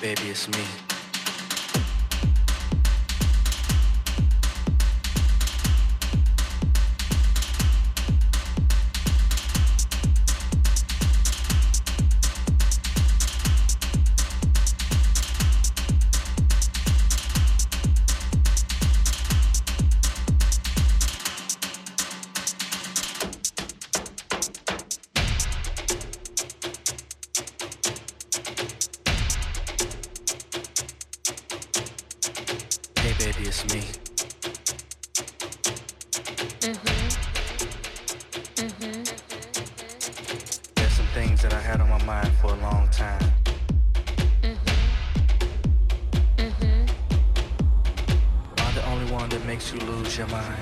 baby, it's me. There's some things that I had on my mind for a long time. Am the only one that makes you lose your mind?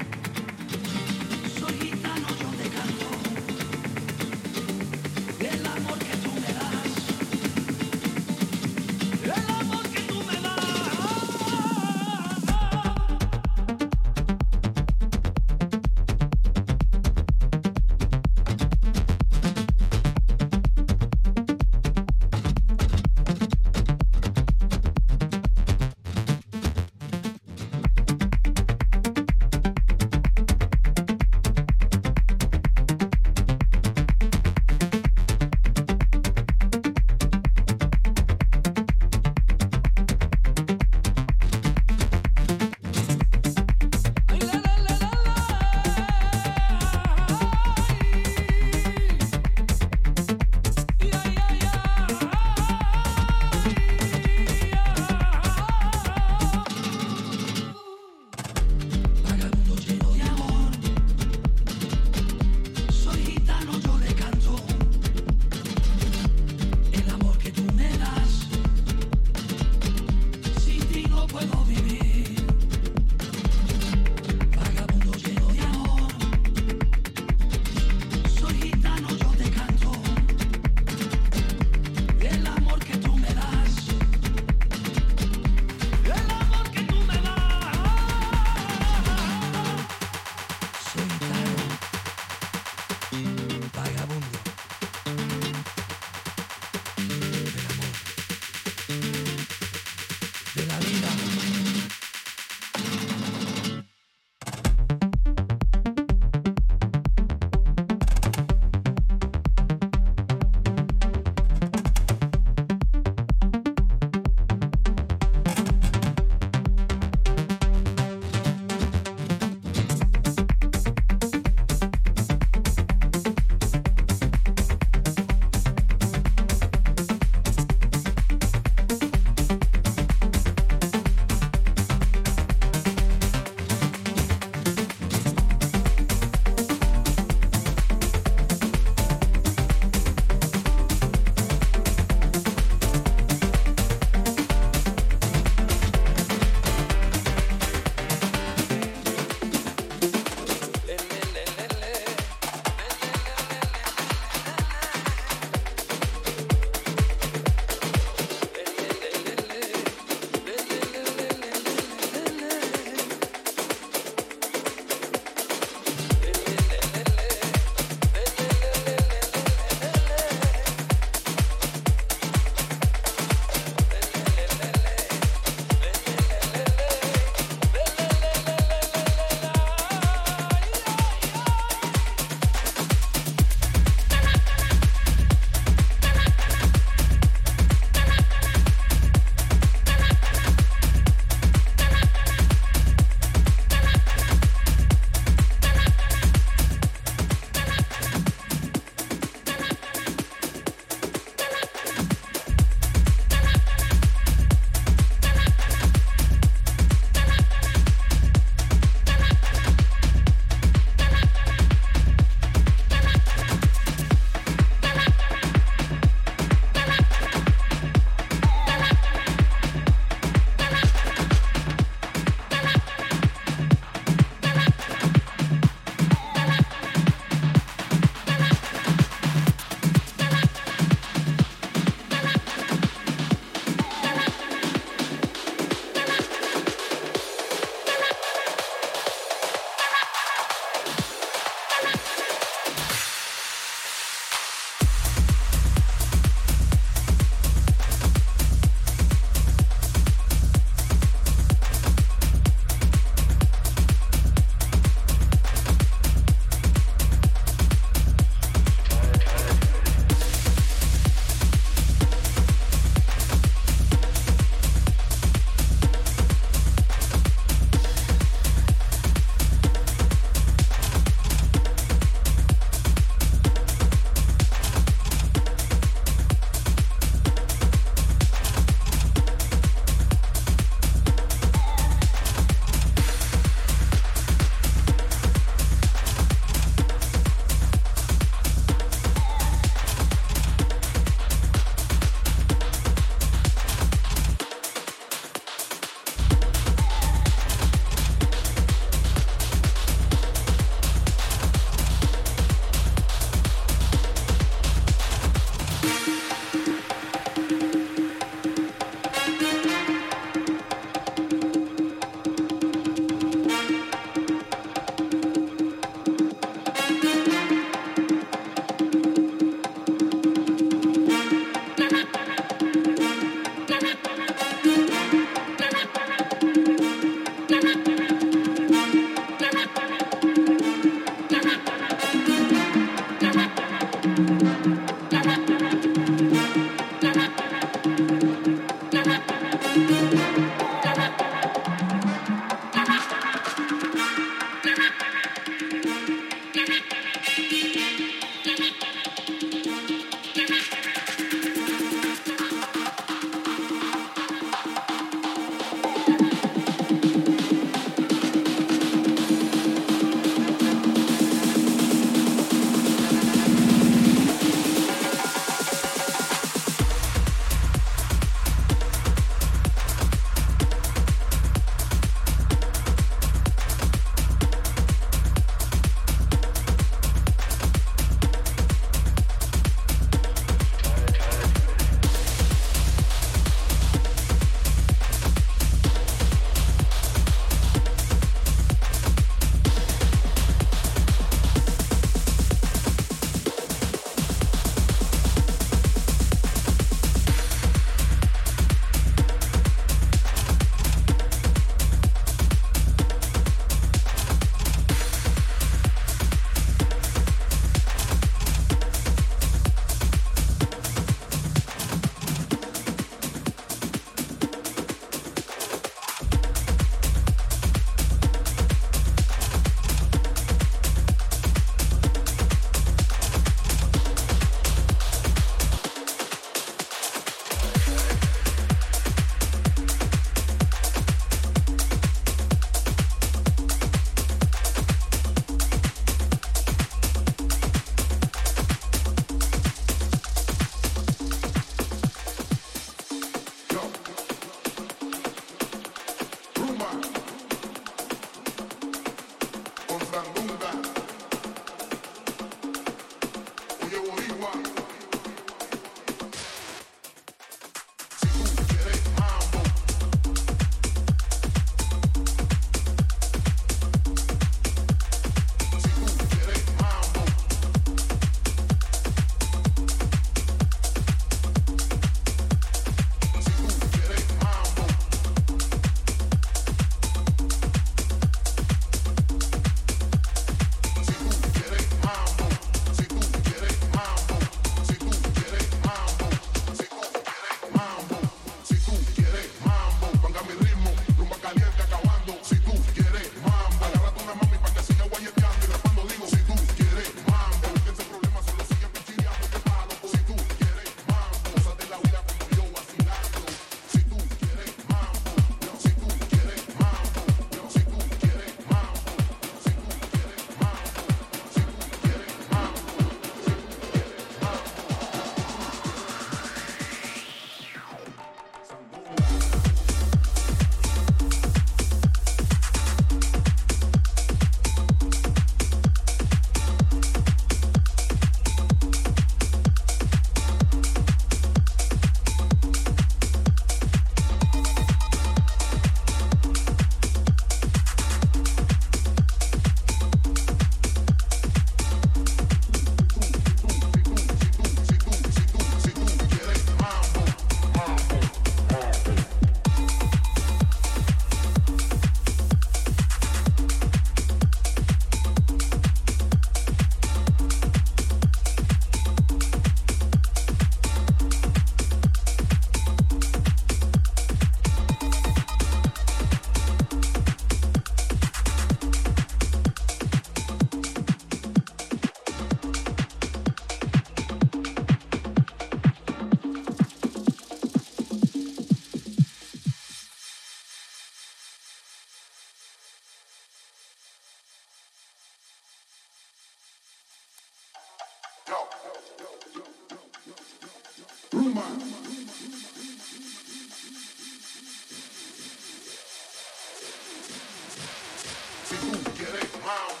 Mambo,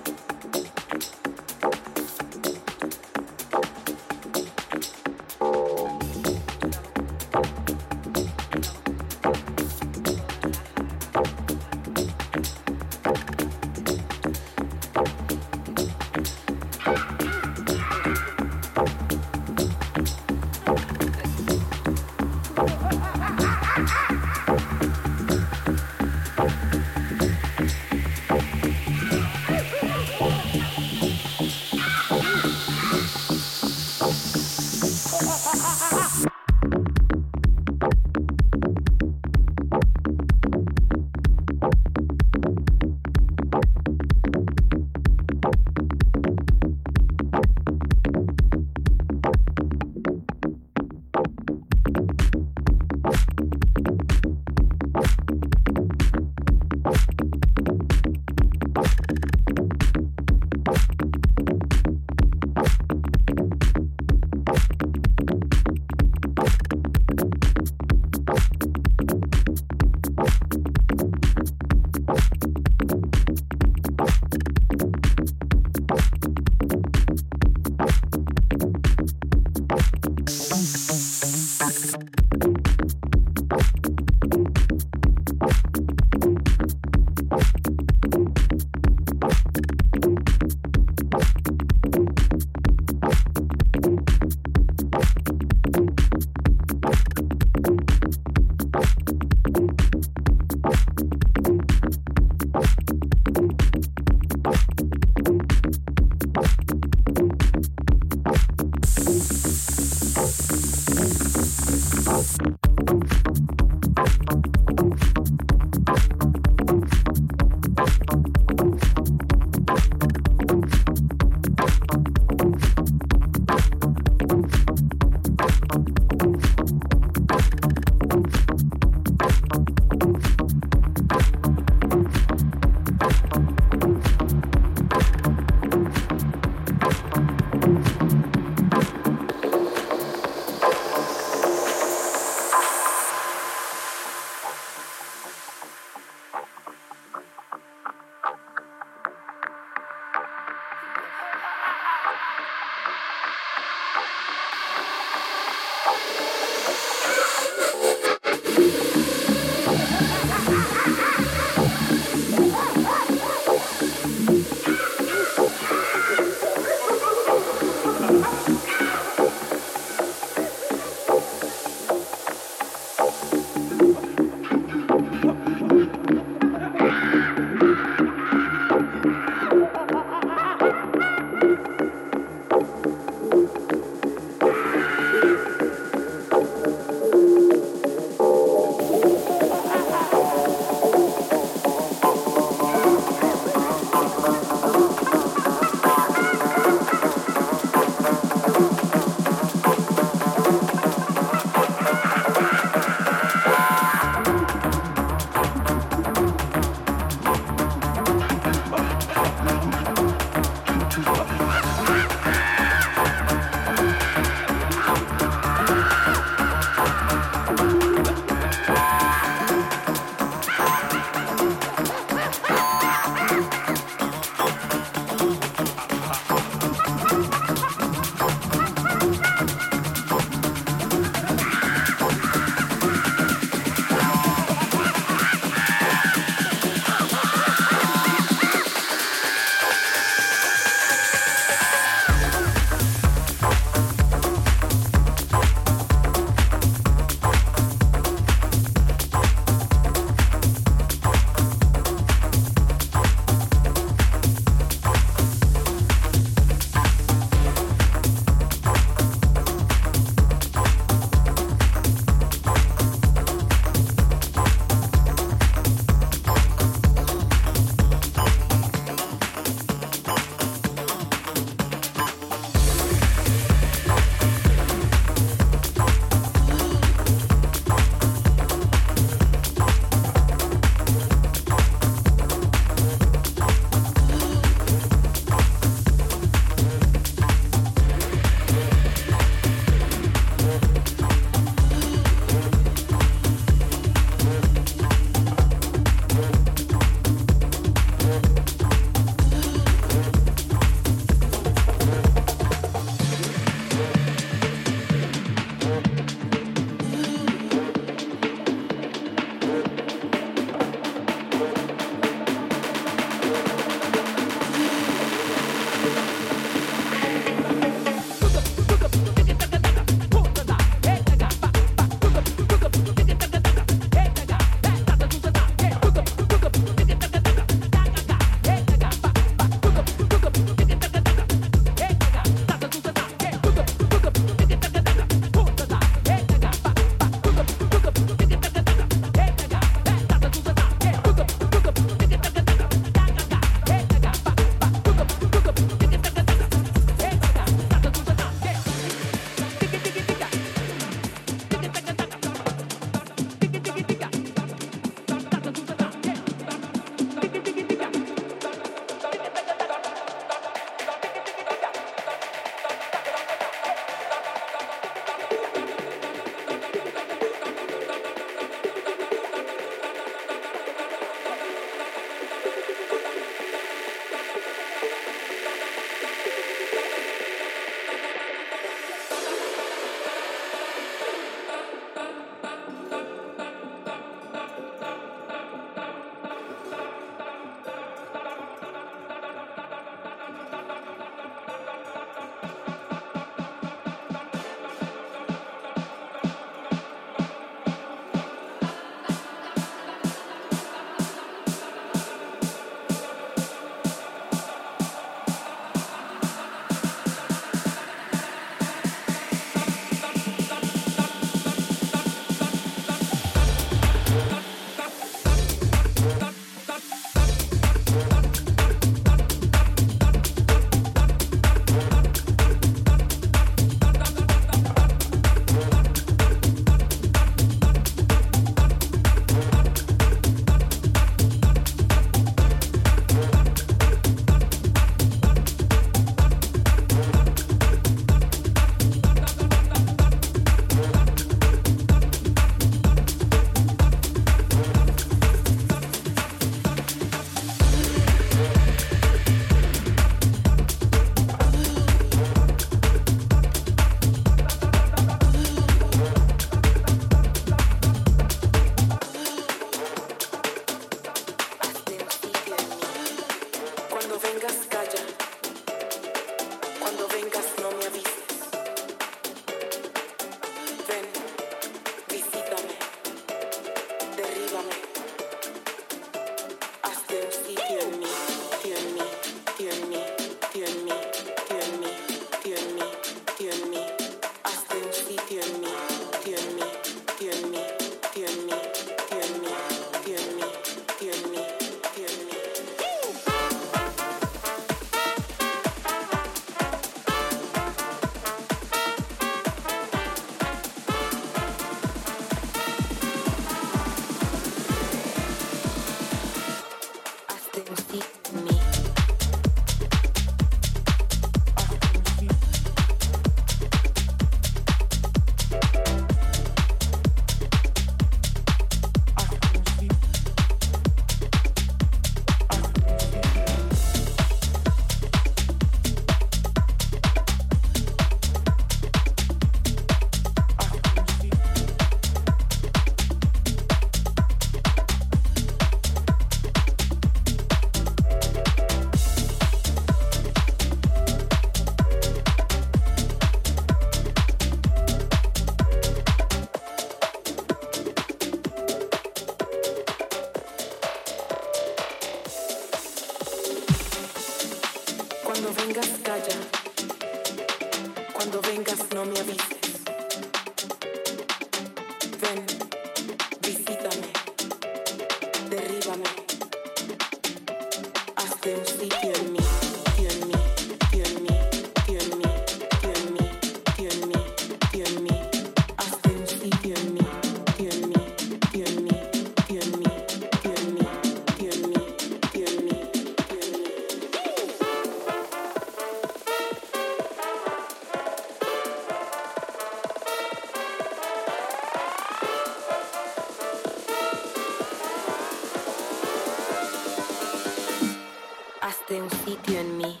de un sitio en mí.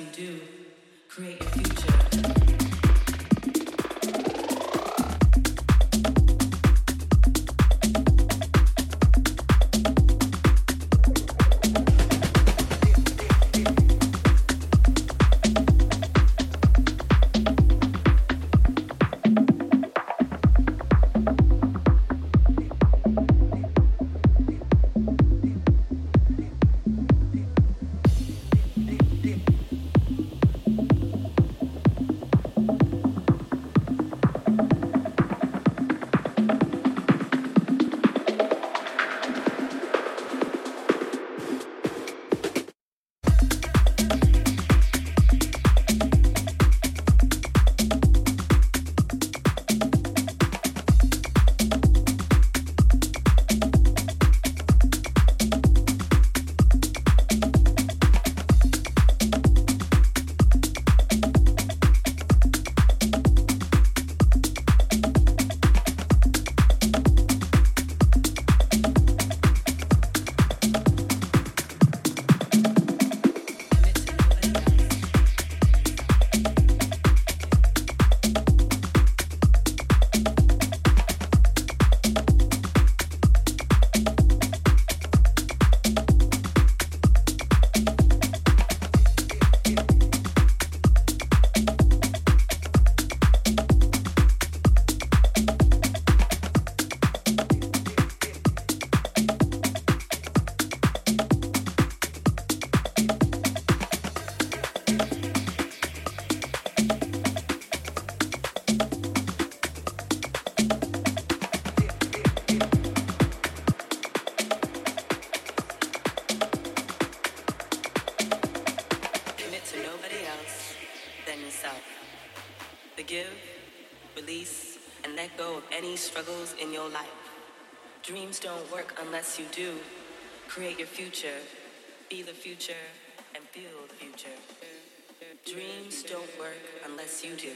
you do, create Dreams don't work unless you do. Create your future, be the future, and feel the future. Dreams don't work unless you do.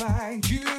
find you.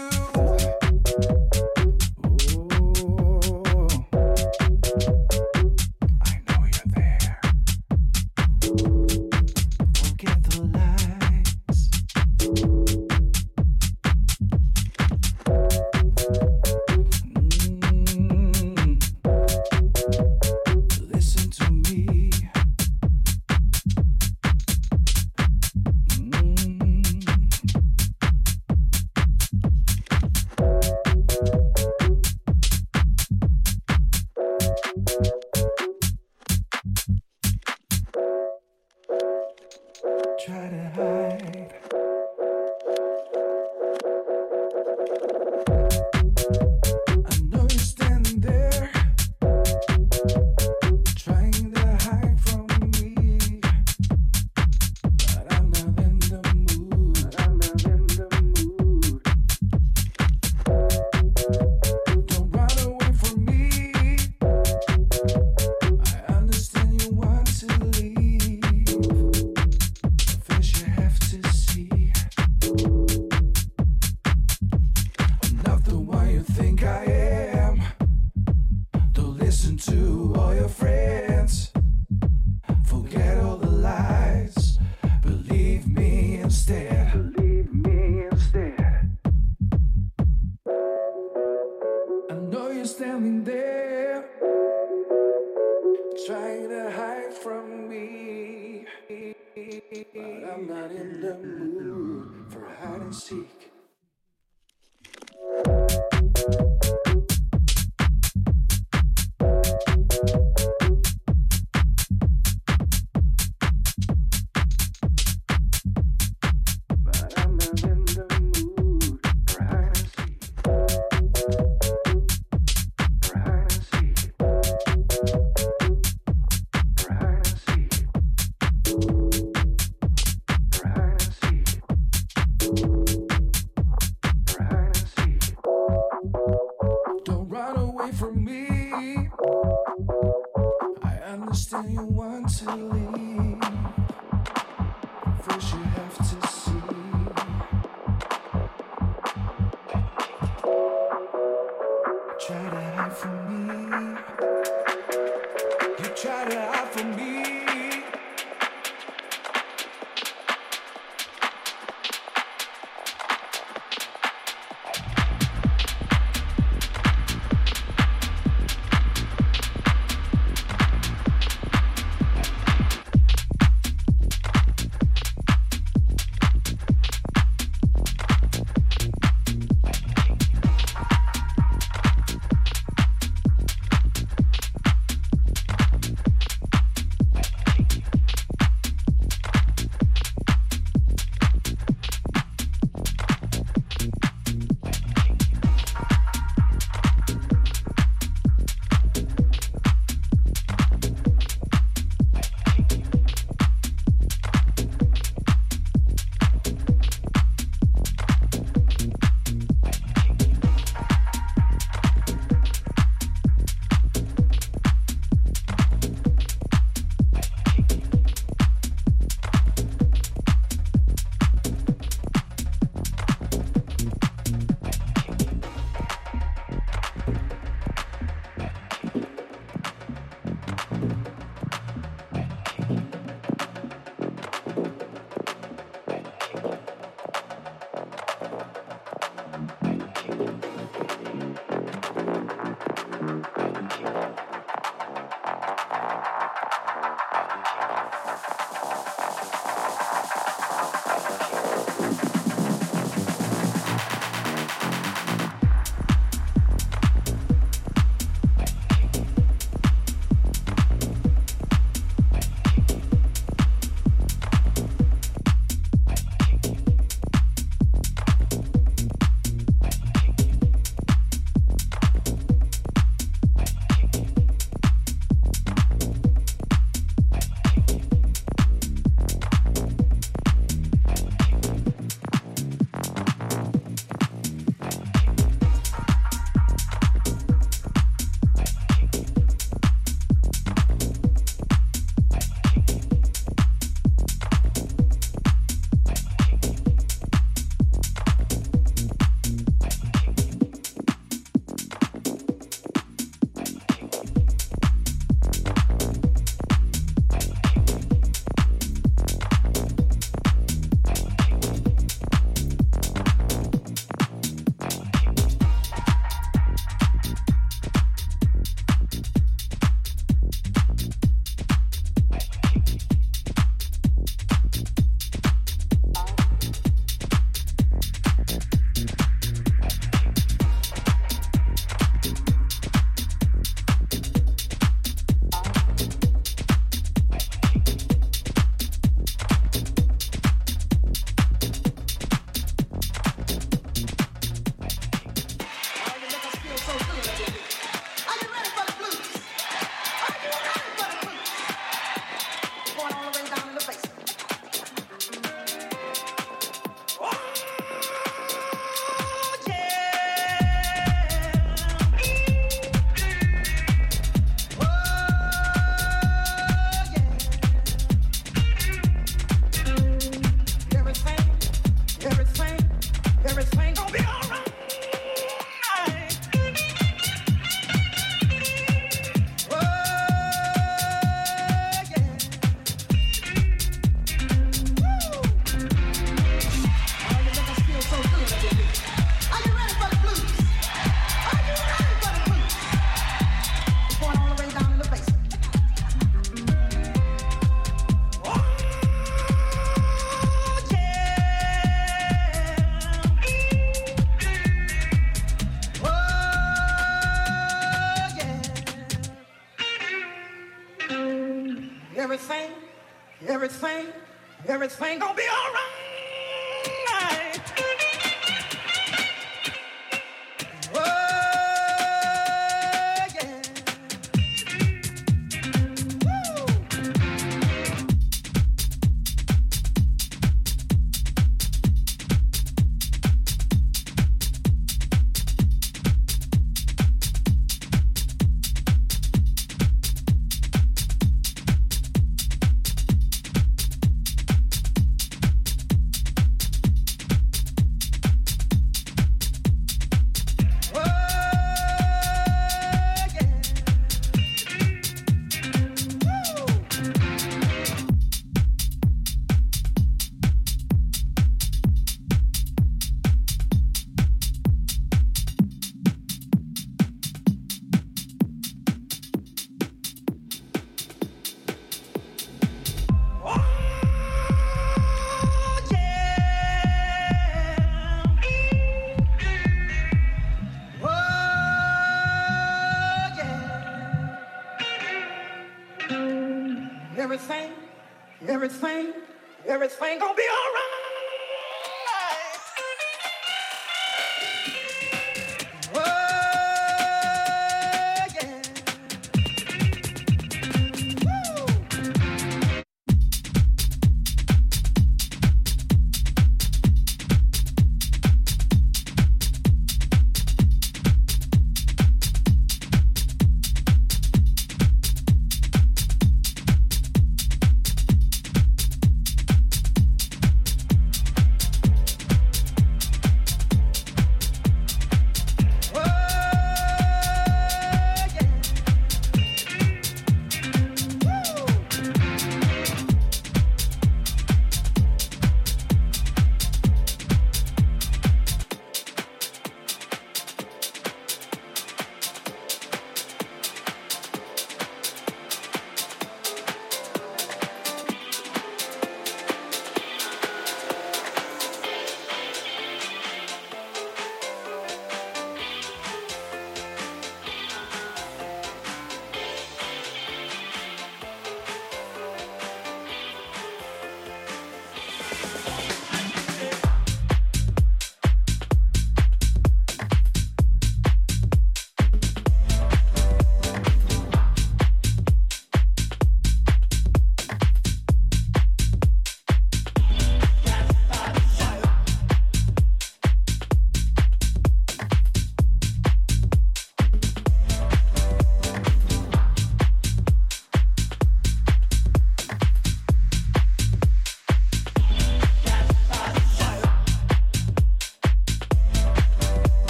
But I'm not in the mood for hide and seek.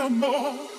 No more.